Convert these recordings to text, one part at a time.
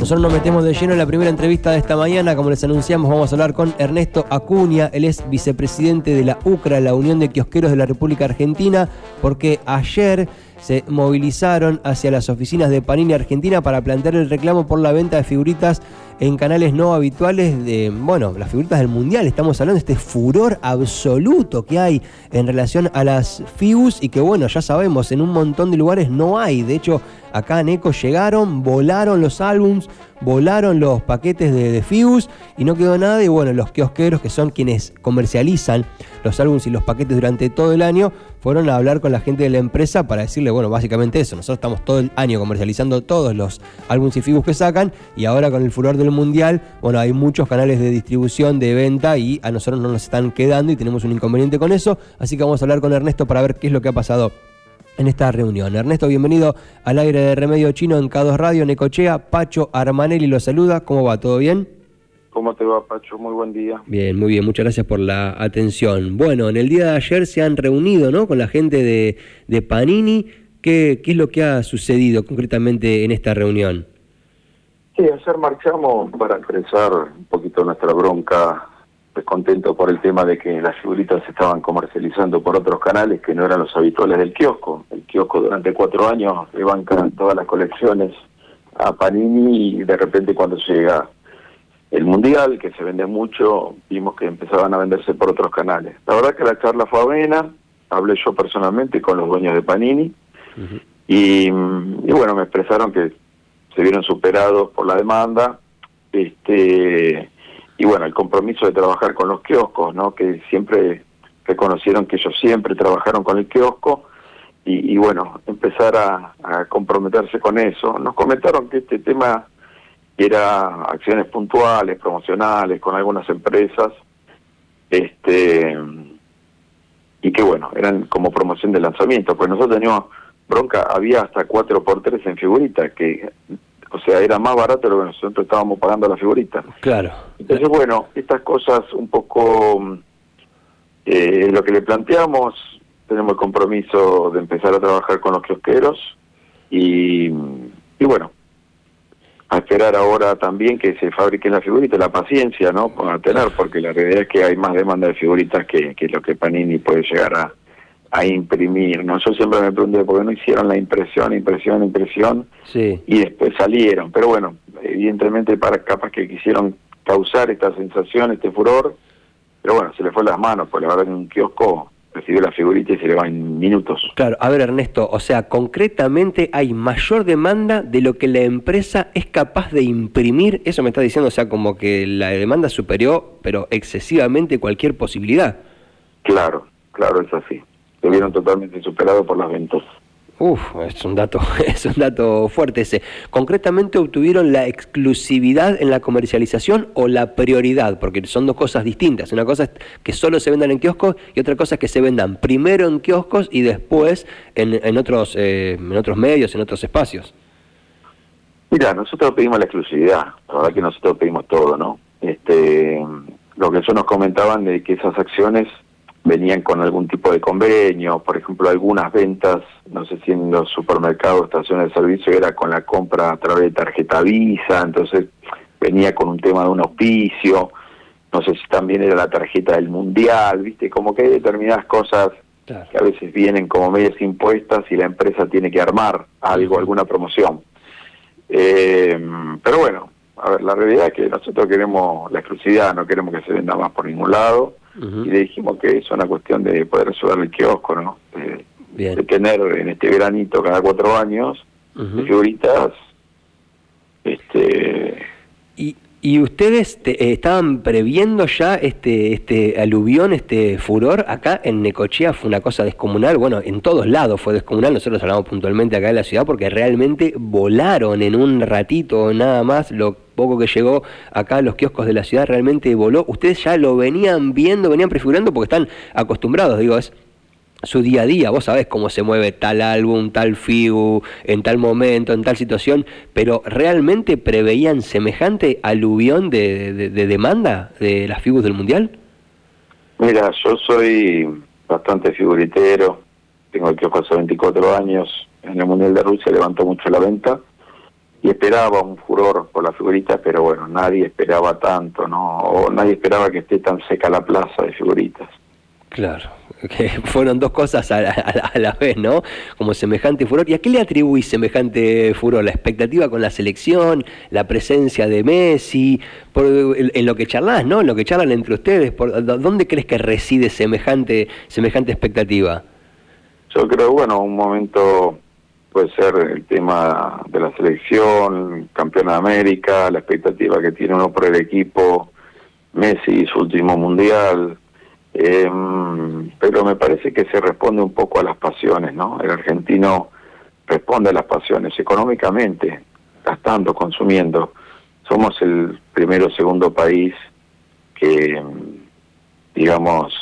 Nosotros nos metemos de lleno en la primera entrevista de esta mañana. Como les anunciamos, vamos a hablar con Ernesto Acuña. Él es vicepresidente de la UCRA, la Unión de Kiosqueros de la República Argentina, porque ayer se movilizaron hacia las oficinas de Panini Argentina para plantear el reclamo por la venta de figuritas en canales no habituales de, bueno, las figuritas del Mundial. Estamos hablando de este furor absoluto que hay en relación a las FIUS y que, bueno, ya sabemos, en un montón de lugares no hay. De hecho, acá en ECO llegaron, volaron los álbums, volaron los paquetes de, FIUS y no quedó nada. Y bueno, los kiosqueros, que son quienes comercializan los álbums y los paquetes durante todo el año, fueron a hablar con la gente de la empresa para decirle, bueno, básicamente eso, nosotros estamos todo el año comercializando todos los álbumes y figures que sacan y ahora con el furor del mundial, bueno, hay muchos canales de distribución, de venta y a nosotros no nos están quedando y tenemos un inconveniente con eso, así que vamos a hablar con Ernesto para ver qué es lo que ha pasado en esta reunión. Ernesto, bienvenido al aire de Remedio Chino en K2 Radio, Necochea. Pacho Armanelli lo saluda. ¿Cómo va? ¿Todo bien? ¿Cómo te va, Pacho? Muy buen día. Bien, muy bien. Muchas gracias por la atención. Bueno, en el día de ayer se han reunido ¿no? con la gente de, de Panini. ¿Qué, ¿Qué es lo que ha sucedido concretamente en esta reunión? Sí, ayer marchamos para expresar un poquito nuestra bronca, descontento por el tema de que las figuritas se estaban comercializando por otros canales que no eran los habituales del kiosco. El kiosco durante cuatro años le banca todas las colecciones a Panini y de repente cuando llega el Mundial, que se vende mucho, vimos que empezaban a venderse por otros canales. La verdad que la charla fue amena, hablé yo personalmente con los dueños de Panini y, y, bueno, me expresaron que se vieron superados por la demanda este y bueno, el compromiso de trabajar con los kioscos, ¿no? que siempre reconocieron que ellos siempre trabajaron con el kiosco y, bueno, empezar a, a comprometerse con eso. Nos comentaron que este tema era acciones puntuales, promocionales, con algunas empresas, este y que bueno, eran como promoción de lanzamiento, pues nosotros teníamos bronca, había hasta 4 por 3 en figuritas, que o sea, era más barato de lo que nosotros estábamos pagando la figurita. Claro. Entonces, bueno, estas cosas un poco, eh, lo que le planteamos, tenemos el compromiso de empezar a trabajar con los kiosqueros y, y bueno, a esperar ahora también que se fabriquen las figuritas, la paciencia, ¿no? Para tener, porque la realidad es que hay más demanda de figuritas que, que lo que Panini puede llegar a, a imprimir, ¿no? Yo siempre me pregunté por qué no hicieron la impresión, impresión, impresión, Sí. y después salieron. Pero bueno, evidentemente para capaz que quisieron causar esta sensación, este furor, pero bueno, se le fue las manos, pues la verdad que en un kiosco recibió la figurita y se le va en minutos. Claro, a ver Ernesto, o sea, concretamente hay mayor demanda de lo que la empresa es capaz de imprimir, eso me está diciendo, o sea, como que la demanda superó, pero excesivamente cualquier posibilidad. Claro, claro, es así. Se vieron totalmente superados por las ventas. Uf, es un dato, es un dato fuerte ese. ¿Concretamente obtuvieron la exclusividad en la comercialización o la prioridad? Porque son dos cosas distintas. Una cosa es que solo se vendan en kioscos y otra cosa es que se vendan primero en kioscos y después en, en otros, eh, en otros medios, en otros espacios. Mira, nosotros pedimos la exclusividad, la verdad que nosotros pedimos todo, ¿no? Este, lo que ellos nos comentaban de que esas acciones venían con algún tipo de convenio, por ejemplo, algunas ventas, no sé si en los supermercados, estaciones de servicio, era con la compra a través de tarjeta Visa, entonces venía con un tema de un auspicio, no sé si también era la tarjeta del Mundial, ¿viste? Como que hay determinadas cosas Claro. que a veces vienen como medias impuestas y la empresa tiene que armar algo, alguna promoción. Eh, pero bueno, a ver, la realidad es que nosotros queremos la exclusividad, no queremos que se venda más por ningún lado Y le dijimos que es una cuestión de poder ayudar el kiosco, ¿no? De, Bien. de tener en este veranito cada cuatro años Ujú. figuritas, este, ¿Y, y ustedes te- eh, estaban previendo ya este, este aluvión, este furor? Acá en Necochea fue una cosa descomunal, bueno, en todos lados fue descomunal, nosotros hablamos puntualmente acá de la ciudad porque realmente volaron en un ratito nada más, lo poco que llegó acá a los kioscos de la ciudad realmente voló. Ustedes ya lo venían viendo, venían prefigurando porque están acostumbrados, digo, es su día a día, vos sabés cómo se mueve tal álbum, tal figu, en tal momento, en tal situación, pero ¿realmente preveían semejante aluvión de, de- de demanda de las figus del Mundial? Mira, yo soy bastante figuritero, tengo el kiosco hace 24 años, en el Mundial de Rusia levantó mucho la venta y esperaba un furor por la figurita, pero bueno, nadie esperaba tanto, ¿no? O nadie esperaba que esté tan seca la plaza de figuritas. Claro, que fueron dos cosas a la, vez, ¿no? Como semejante furor. ¿Y a qué le atribuís semejante furor? ¿La expectativa con la selección? ¿La presencia de Messi? Por, en, lo que charlas, ¿no? En lo que charlan entre ustedes. Por, ¿Dónde crees que reside semejante, semejante expectativa? Yo creo, bueno, un momento puede ser el tema de la selección, campeón de América, la expectativa que tiene uno por el equipo, Messi, su último mundial, eh, pero me parece que se responde un poco a las pasiones, ¿no? El argentino responde a las pasiones económicamente, gastando, consumiendo. Somos el primero o segundo país que, digamos,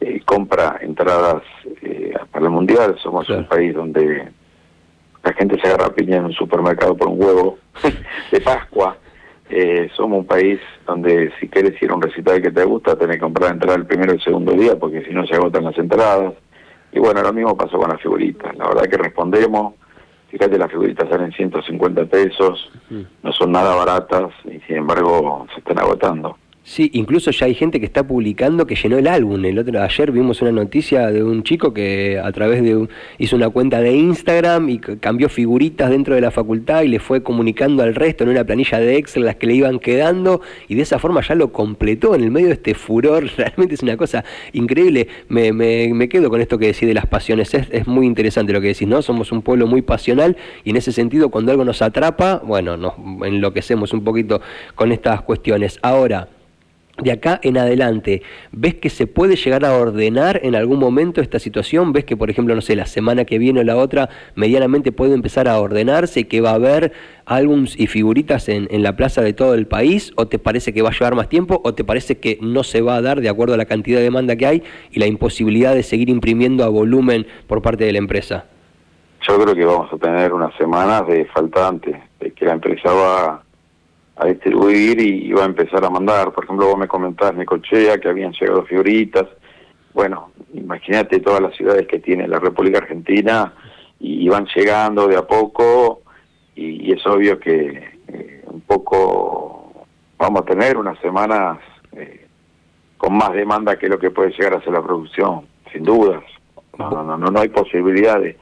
eh, compra entradas eh, para el Mundial. Somos un país donde la gente se agarra piña en un supermercado por un huevo de Pascua. Eh, somos un país donde si quieres ir a un recital que te gusta, tenés que comprar entrada el primero y el segundo día, porque si no se agotan las entradas. Y bueno, lo mismo pasó con las figuritas. La verdad que respondemos. Fíjate, las figuritas salen 150 pesos, no son nada baratas y sin embargo se están agotando. Sí, incluso ya hay gente que está publicando que llenó el álbum. El otro ayer vimos una noticia de un chico que a través de hizo una cuenta de Instagram y cambió figuritas dentro de la facultad y le fue comunicando al resto en una planilla de Excel las que le iban quedando y de esa forma ya lo completó en el medio de este furor. Realmente es una cosa increíble. Me, me, me quedo con esto que decís de las pasiones. Es, es, muy interesante lo que decís, ¿no? Somos un pueblo muy pasional y en ese sentido cuando algo nos atrapa, bueno, nos enloquecemos un poquito con estas cuestiones. Ahora, de acá en adelante, ¿ves que se puede llegar a ordenar en algún momento esta situación? ¿Ves que, por ejemplo, no sé, la semana que viene o la otra, medianamente puede empezar a ordenarse y que va a haber álbums y figuritas en, la plaza de todo el país? ¿O te parece que va a llevar más tiempo? ¿O te parece que no se va a dar de acuerdo a la cantidad de demanda que hay y la imposibilidad de seguir imprimiendo a volumen por parte de la empresa? Yo creo que vamos a tener unas semanas de faltante, de que la empresa va a distribuir y, va a empezar a mandar. Por ejemplo, vos me comentás Necochea que habían llegado figuritas. Bueno, imagínate todas las ciudades que tiene la República Argentina y, van llegando de a poco y, es obvio que eh, un poco vamos a tener unas semanas eh, con más demanda que lo que puede llegar a ser la producción, sin dudas. No, no, no, no hay posibilidad de,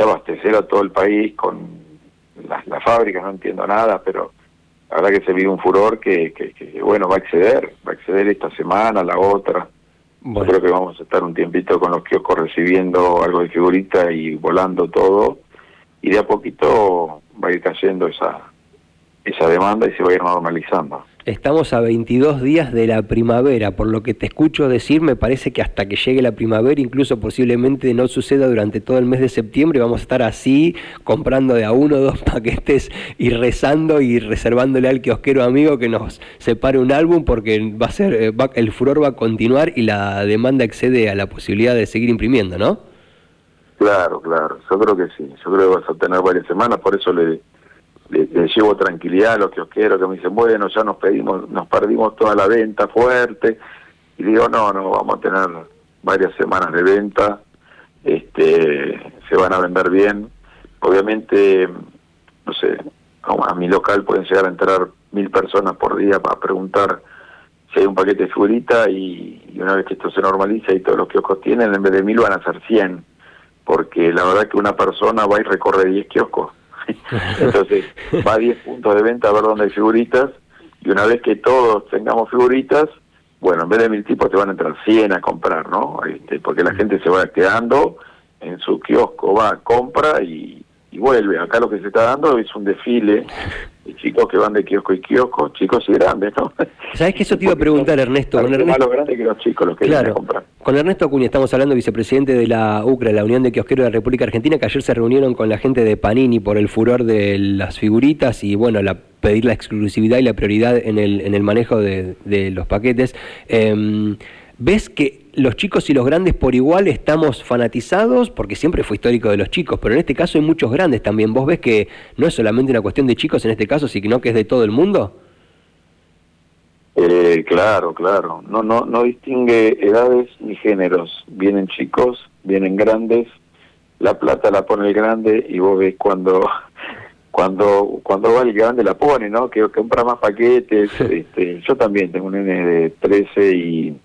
abastecer a todo el país con las fábricas, no entiendo nada, pero la verdad que se vive un furor que, que, bueno, va a exceder, va a exceder esta semana, la otra. Yo creo que vamos a estar un tiempito con los kioscos recibiendo algo de figurita y volando todo, y de a poquito va a ir cayendo esa, esa demanda y se va a ir normalizando. Estamos a 22 días de la primavera, por lo que te escucho decir, me parece que hasta que llegue la primavera, incluso posiblemente no suceda durante todo el mes de septiembre, vamos a estar así, comprando de a uno o dos paquetes y rezando y reservándole al kiosquero amigo que nos separe un álbum, porque va a ser, eh, el furor va a continuar y la demanda excede a la posibilidad de seguir imprimiendo, ¿no? Claro, claro, yo creo que sí, yo creo que vas a tener varias semanas, por eso le le, llevo tranquilidad a los quiero que me dicen, bueno, ya nos pedimos, nos perdimos toda la venta fuerte, y digo, no, no, vamos a tener varias semanas de venta, este, se van a vender bien, obviamente, no sé, a mi local pueden llegar a entrar mil personas por día para preguntar si hay un paquete de figurita y, una vez que esto se normaliza y todos los kioscos tienen, en vez de mil van a ser cien, porque la verdad que una persona va y recorre diez kioscos Entonces va a 10 puntos de venta a ver dónde hay figuritas y una vez que todos tengamos figuritas, bueno, en vez de mil tipos te van a entrar 100 a comprar, ¿no? Este, porque la gente se va quedando en su kiosco, va, compra y, y vuelve. Acá lo que se está dando es un desfile de chicos que van de kiosco y kiosco, chicos y grandes, ¿no? ¿Sabes que eso te iba a preguntar, Ernesto? Con Ernesto... Más grandes que los chicos los que claro. comprar. Con Ernesto Acuña estamos hablando, vicepresidente de la UCRA, la Unión de Kiosqueros de la República Argentina, que ayer se reunieron con la gente de Panini por el furor de las figuritas y, bueno, la pedir la exclusividad y la prioridad en el, en el manejo de, de los paquetes. Eh, ¿Ves que los chicos y los grandes por igual estamos fanatizados? Porque siempre fue histórico de los chicos, pero en este caso hay muchos grandes también. ¿Vos ves que no es solamente una cuestión de chicos en este caso, sino que es de todo el mundo? Eh, claro, claro. No, no, no distingue edades ni géneros. Vienen chicos, vienen grandes. La plata la pone el grande y vos ves cuando cuando cuando va el grande la pone, ¿no? Que compra más paquetes. Este, yo también tengo un nene de 13 y,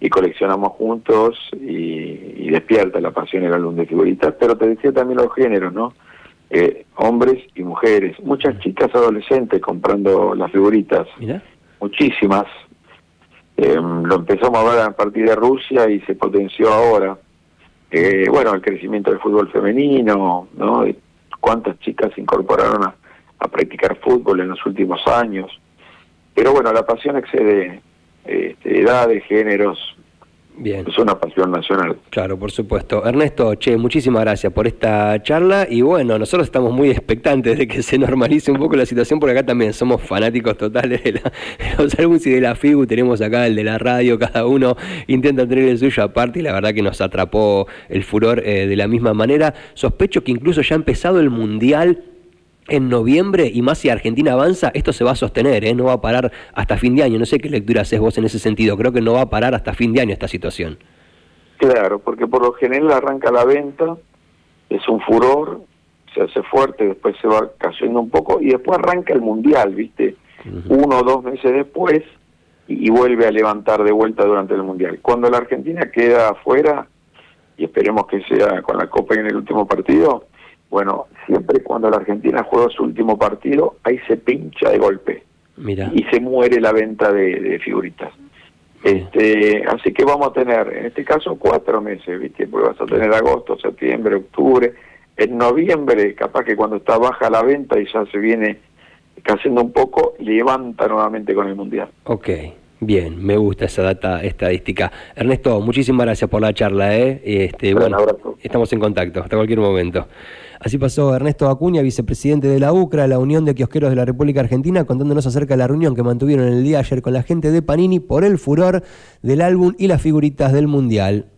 y coleccionamos juntos y, despierta la pasión el álbum de figuritas, pero te decía también los géneros, ¿no? Eh, hombres y mujeres, muchas chicas adolescentes comprando las figuritas, muchísimas. Em, lo empezamos a ver a partir de Rusia y se potenció ahora. Eh, bueno, el crecimiento del fútbol femenino, ¿no? cuántas chicas se incorporaron a, practicar fútbol en los últimos años. Pero bueno, la pasión excede este, edades, géneros, Bien. Es una pasión nacional. Claro, por supuesto. Ernesto, che, muchísimas gracias por esta charla y bueno, nosotros estamos muy expectantes de que se normalice un poco la situación porque acá también somos fanáticos totales de, los álbumes y de la FIGU, tenemos acá el de la radio, cada uno intenta tener el suyo aparte y la verdad que nos atrapó el furor eh, de la misma manera. Sospecho que incluso ya ha empezado el Mundial en noviembre y más si Argentina avanza, esto se va a sostener, ¿eh? no va a parar hasta fin de año. No sé qué lectura haces vos en ese sentido, creo que no va a parar hasta fin de año esta situación. Claro, porque por lo general arranca la venta, es un furor, se hace fuerte, después se va cayendo un poco y después arranca el mundial, ¿viste? Uno o dos meses después y, vuelve a levantar de vuelta durante el mundial. Cuando la Argentina queda afuera, y esperemos que sea con la Copa en el último partido, bueno, siempre cuando la Argentina juega su último partido, ahí se pincha de golpe. Mira. Y se muere la venta de, figuritas. Este, así que vamos a tener, en este caso, cuatro meses, ¿viste? Porque vas a tener agosto, septiembre, octubre. En noviembre, capaz que cuando está baja la venta y ya se viene cayendo un poco, levanta nuevamente con el Mundial. Ok. Bien, me gusta esa data estadística. Ernesto, muchísimas gracias por la charla. ¿eh? Este, bueno, estamos en contacto hasta cualquier momento. Así pasó Ernesto Acuña, vicepresidente de la UCRA, la Unión de Kiosqueros de la República Argentina, contándonos acerca de la reunión que mantuvieron el día de ayer con la gente de Panini por el furor del álbum y las figuritas del Mundial.